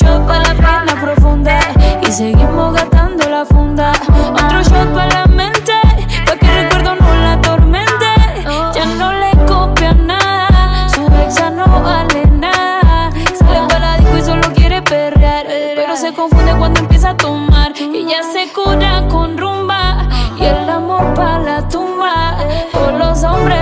shot para la pena profunda y seguimos gastando la funda. Otro shot para la mente, pa' que el recuerdo no la atormente. Ya no le copia nada, su ex ya no vale nada. Sale para disco y solo quiere perrear, pero se confunde cuando empieza a tomar. Y ya se cura con rumba y el amor para la tumba. Todos los hombres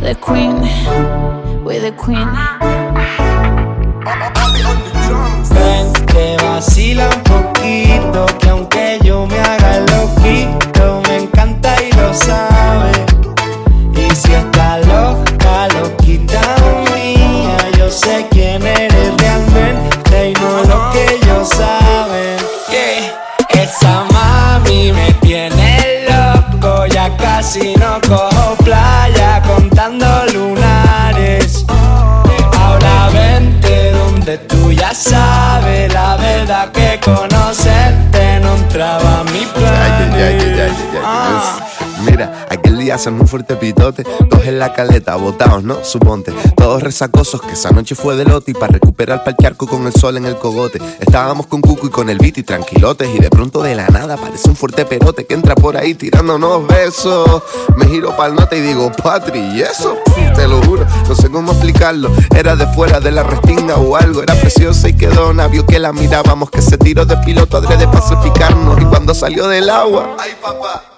the Queen, we the Queen. Ven, que vacila un poquito, ay, hacemos un fuerte pitote, todos en la caleta, botados, ¿no? Suponte, todos resacosos, que esa noche fue de lote y para recuperar pa'l charco con el sol en el cogote. Estábamos con Cuco y con el beat y tranquilotes y de pronto de la nada aparece un fuerte perote que entra por ahí tirándonos besos. Me giro pa'l norte y digo, Patri, ¿y eso? Te lo juro, no sé cómo explicarlo. Era de fuera de la restinga o algo, era preciosa y quedó vio que la mirábamos, que se tiró de piloto adrede para salpicarnos y cuando salió del agua, ay papá.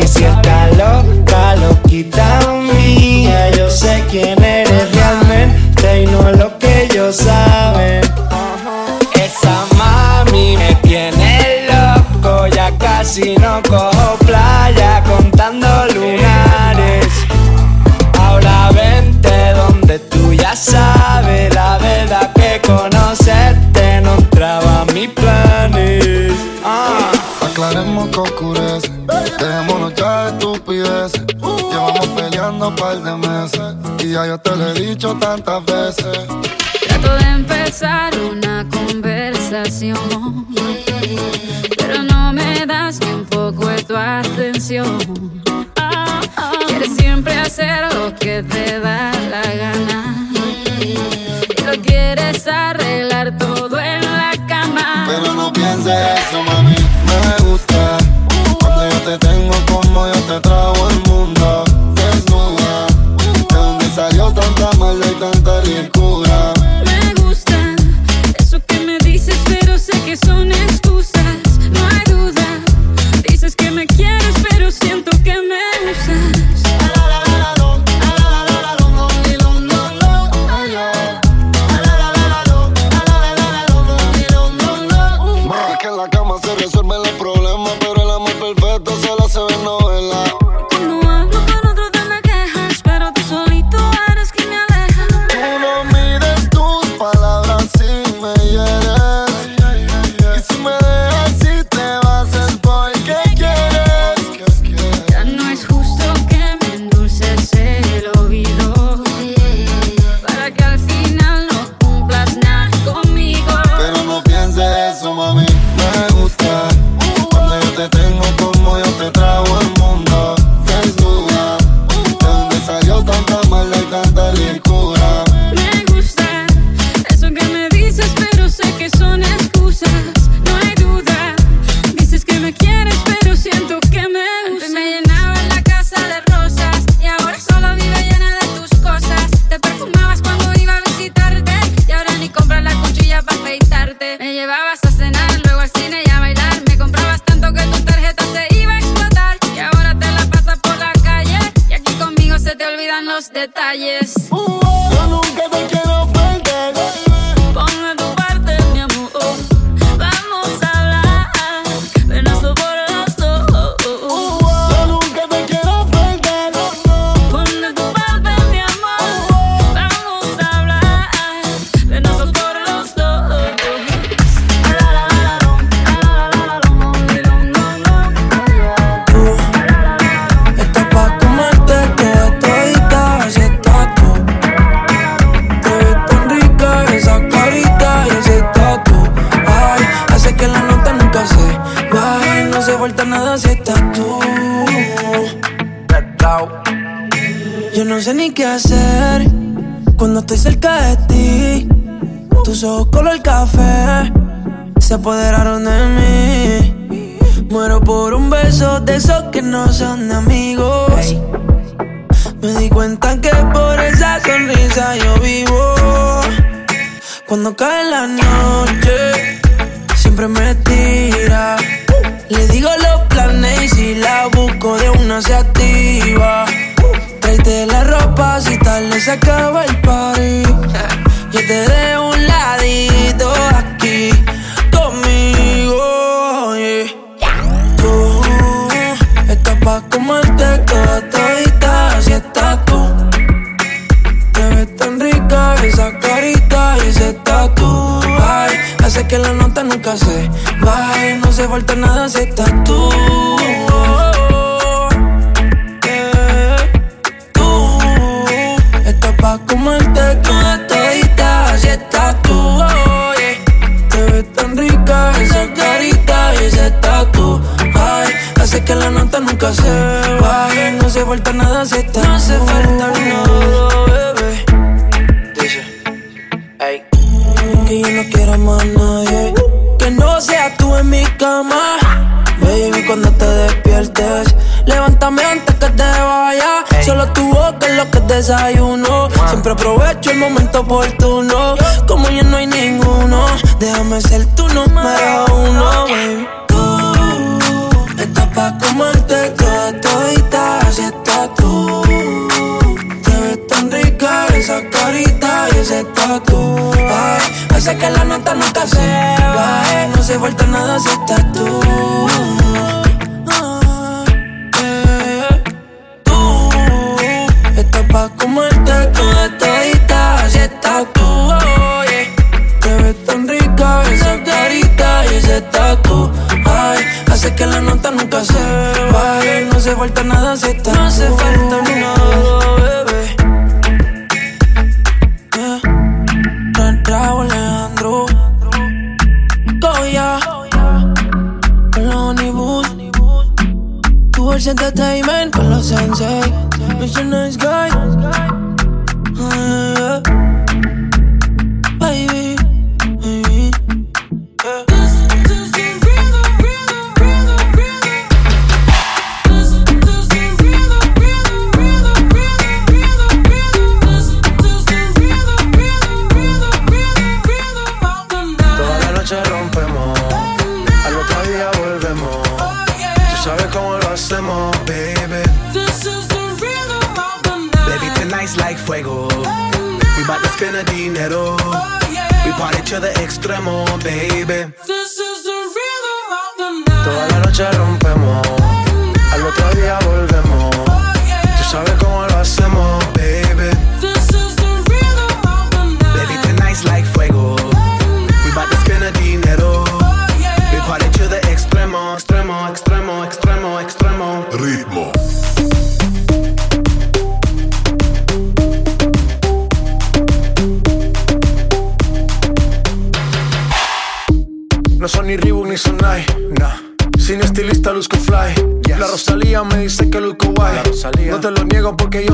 Y si está loca, loquita mía, yo sé quién eres realmente y no lo que ellos saben. Esa mami me tiene loco, ya casi no cojo playa contando lunares. Ahora vente donde tú ya sabes la verdad que conocerte no entraba mis planes. Ah. Aclaremos que oscurece. Estupideces. Llevamos peleando un par de meses. Y ya yo te lo he dicho tantas veces. Trato de empezar una conversación, pero no me das ni un poco de tu atención. Quieres siempre hacer lo que te da la gana. Y lo quieres arreglar todo en la cama. Pero no pienses eso, mami. Me gusta. Cuando yo te tengo como yo te qué hacer cuando estoy cerca de ti. Tus ojos color café se apoderaron ropa si tarde se acaba el party. Yo te dejo un ladito aquí conmigo. yeah. Tú estás pa' comerte toda todita, así estás tú. Te ves tan rica esa carita y ese tatu. Ay, hace que la nota nunca se baje, no se falta nada si estás tú. Nunca se va. No hace falta nada si está. No hace falta nada, bebé. Dice, hey. Que yo no quiero más nadie. Que no seas tú en mi cama. Baby, cuando te despiertes, levántame antes que te vaya. Solo tu boca es lo que desayuno. Siempre aprovecho el momento oportuno. Como ya no hay ninguno, déjame ser tu número uno, baby. Toda todita, así tú. Te ves tan rica esa carita y ese tatu. Ay, hace que la nota nunca se baje. No se falta nada si estás tú. Eh, pa' comerte toda todita, así estás tú. oh, yeah. Te ves tan rica esa carita y ese tatu. Ay, hace que la nota nunca se baje. No hace falta nada si estás No hace falta nada, bebé. Yeah. Ra- Raúl Alejandro. Goya. Con la Honeywood. Tours Entertainment con los Sensei. Mr. Nice Guy.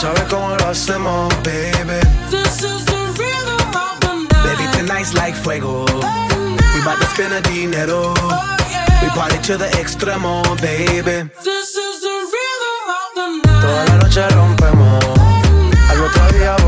Sabes cómo lo hacemos, baby. Baby, tonight's like fuego. We bout to spend a dinero. We party to the extremo, baby. Toda la noche rompemos, al otro día volvemos.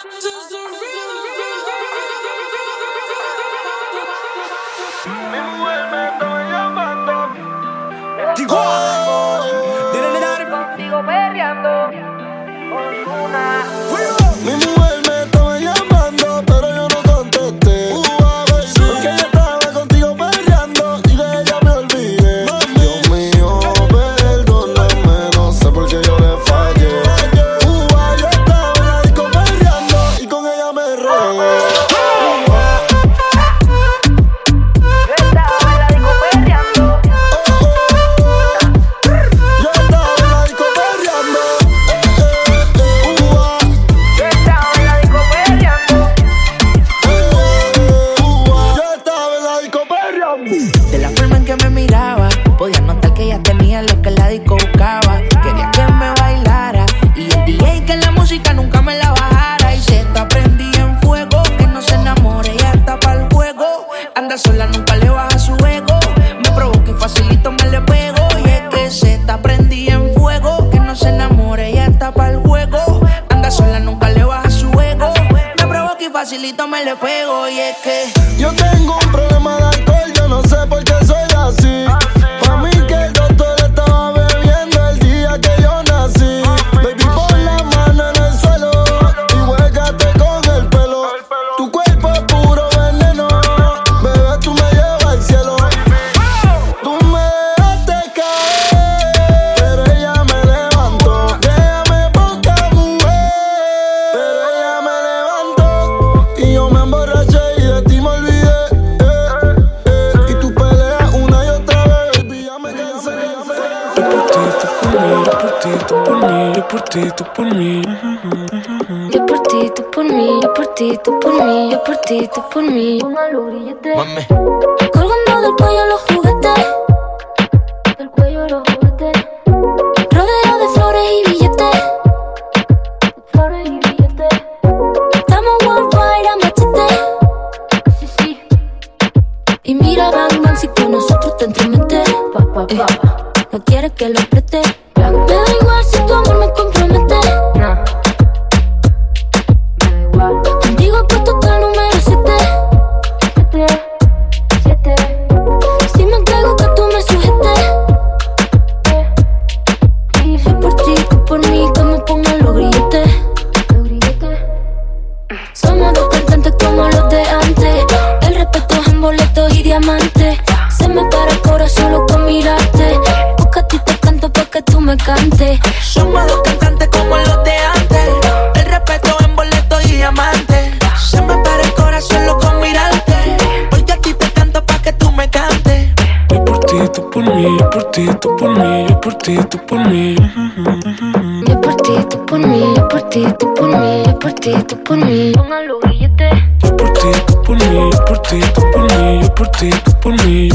Colgando del cuello los juguetes. Del cuello los juguetes. Rodeo de flores y billetes. Flores y billetes. Estamos worldwide a machete. Sí, sí. Y mira, Bang, si con nosotros te entremetes. Eh, no quieres que lo apriete. Me da ti, tú por mí. Póngalo grillete. Yo por ti, tú por mí, yo por ti, tú por mí, yo por ti, tú por mí.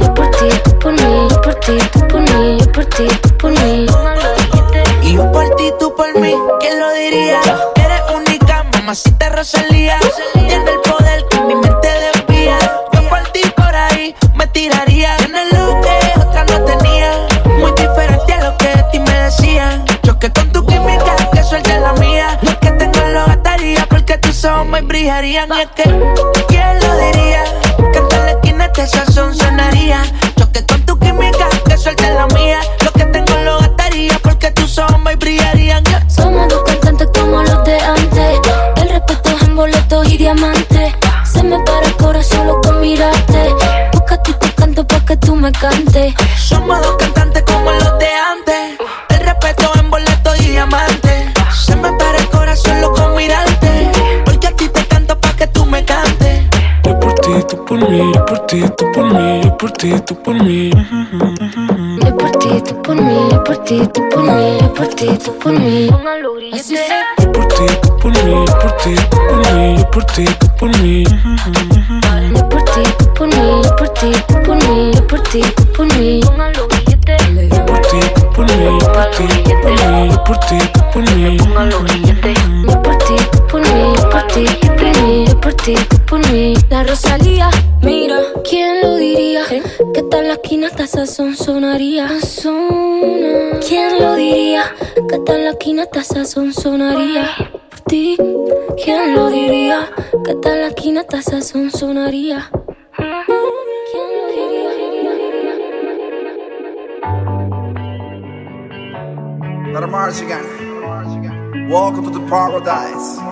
Yo por ti, tú por mí, yo por ti, tú por mí, yo por ti, tú por mí. Y yo por ti, tú por mí, ¿quién lo diría? Eres única, mamacita Rosalía. Tiene tus ojos me brillarían. Y es que, ¿quién lo diría? Que en la esquina este sazón sonaría. Choque con tu química, que suelte la mía. Lo que tengo lo gastaría porque tus ojos me brillarían. Somos dos cantantes como los de antes. El respeto es en boletos y diamantes. Se me para el corazón solo con mirarte. Porque a ti te canto pa' que tú me cantes. Somos dos cantantes por ti, tú por mí. Yo por ti, tú por mí, yo por ti, tú por mí, yo por ti, tú por mí. Así sé. Yo por ti, tú por mí, yo por ti, tú por mí, yo por ti, tú por mí. Yo por ti, tú por mí, yo por ti, tú por mí, yo por ti, tú por mí. Yo por ti, tú por mí, yo por ti, tú por mí, yo por ti, tú por mí. Yo por ti, tú por mí, por ti, tú por mí, yo por ti, tú por mí. La Rosalía, mira, ¿quién lo diría? Que tal la esquina hasta sazón sonaría. ¿Quién lo diría? Que tal la esquina hasta sazón sonaría. Por ti, ¿quién lo diría? Que tal la esquina hasta sazón sonaría. March again. Welcome to the paradise.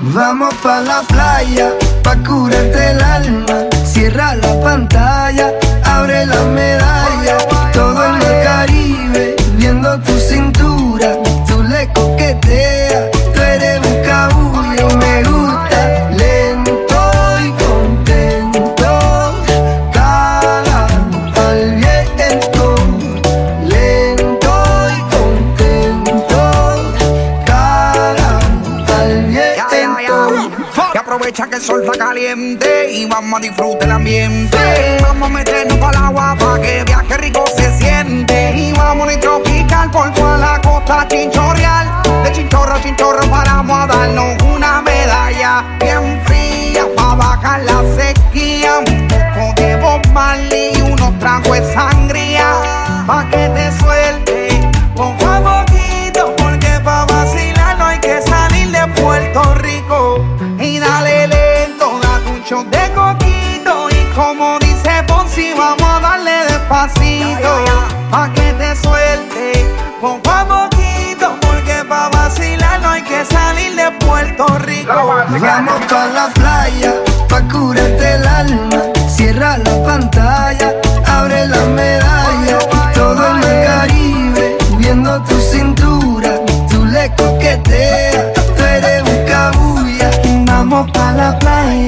Vamos pa la playa, pa curarte el alma. Cierra la pantalla, abre la medalla. Todo en el Caribe, viendo tu cintura. Tú le coqueteas, el sol está caliente y vamos a disfrutar el ambiente. Vamos a meternos para el agua para que viaje rico se siente. Y vamos a tropical por toda la costa chinchorreal. De chinchorro a chinchorro paramos a darnos una medalla bien fría para bajar la sequía. Un poco de Bob y unos tragos de sangría vacilar no hay que salir de Puerto Rico. Vamos pa' la playa, pa' curarte el alma. Cierra la pantalla, abre la medalla. Todo en el Caribe, viendo tu cintura. Tú le coqueteas, tú eres un cabulla. Vamos pa' la playa,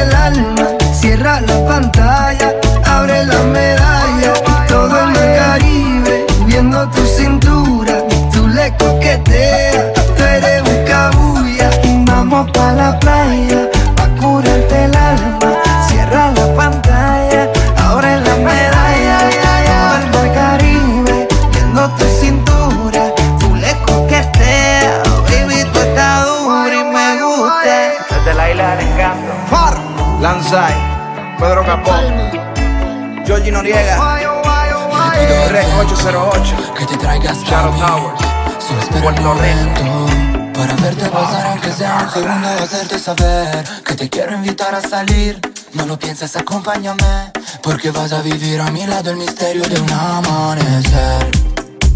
la playa, pa' curarte el alma. Cierra la pantalla, abre la medalla. El mar Caribe, viendo tu cintura. Tú le coqueteas, baby, tú estás dura y me gusta. Desde la isla del encanto. Far, Lanzai, Pedro Capón, Georgie Noriega, Rec 808, Que te traigas Shadow Towers, Solo espera Rico. momento Para verte pasar aunque sea un segundo Hacerte saber que te quiero invitar a salir. No lo pienses, acompáñame Porque vas a vivir a mi lado el misterio de un amanecer.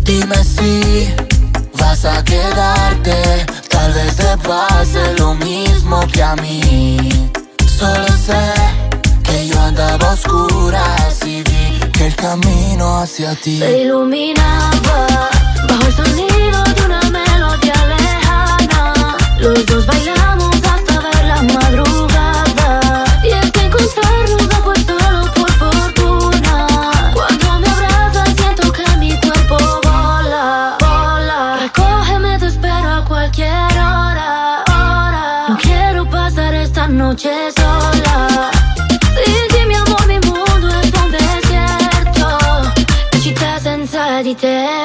Dime si vas a quedarte Tal vez te pase lo mismo que a mí. Solo sé que yo andaba a oscuras y vi que el camino hacia ti Se iluminaba bajo el sonido Los dos bailamos hasta ver la madrugada. Y es encontrarnos no fue solo por fortuna. Cuando me abrazas siento que mi cuerpo vola, vola. Recógeme, te espero a cualquier hora, hora. No quiero pasar esta noche sola. Sin mi amor, mi mundo es un desierto. Città senza di te.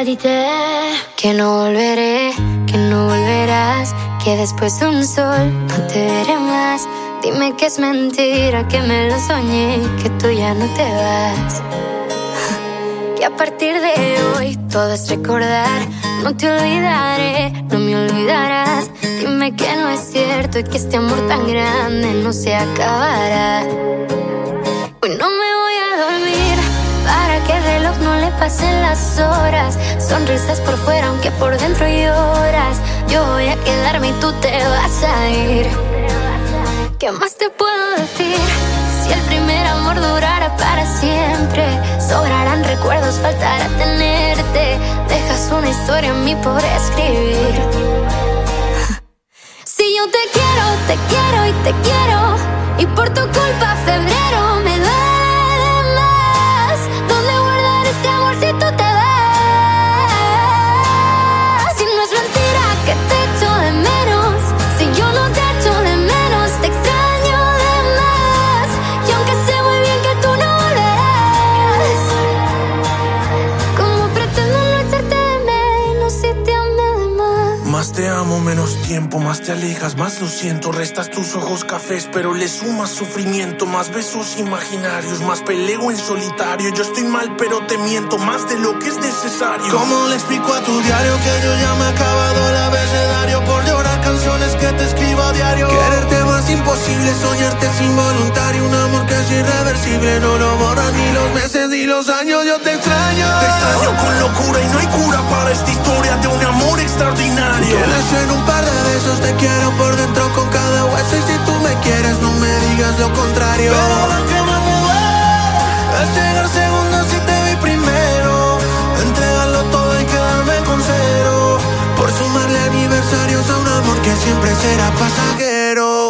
Que no volveré, que no volverás, que después de un sol no te veré más. Dime que es mentira, que me lo soñé, que tú ya no te vas. Que a partir de hoy todo es recordar, no te olvidaré, no me olvidarás. Dime que no es cierto y que este amor tan grande no se acabará. Pasen las horas. Sonrisas por fuera, aunque por dentro lloras. Yo voy a quedarme y tú te vas a ir. ¿Qué más te puedo decir? Si el primer amor durara para siempre, sobrarán recuerdos, faltará tenerte. Dejas una historia en mí por escribir. Si yo te quiero, te quiero y te quiero, y por tu culpa menos tiempo, más te alejas, más lo siento. Restas tus ojos cafés, pero le sumas sufrimiento. Más besos imaginarios, más peleo en solitario. Yo estoy mal, pero te miento más de lo que es necesario. ¿Cómo le explico a tu diario que yo ya me he acabado el abecedario por canciones que te escribo a diario? Quererte más imposible, soñarte es involuntario, un amor que es irreversible, no lo borran ni los meses ni los años, yo te extraño. Te extraño con locura y no hay cura para esta historia de un amor extraordinario. Quieres en un par de besos, te quiero por dentro con cada hueso y si tú me quieres no me digas lo contrario. Pero lo que me duele es llegar que siempre será pasajero.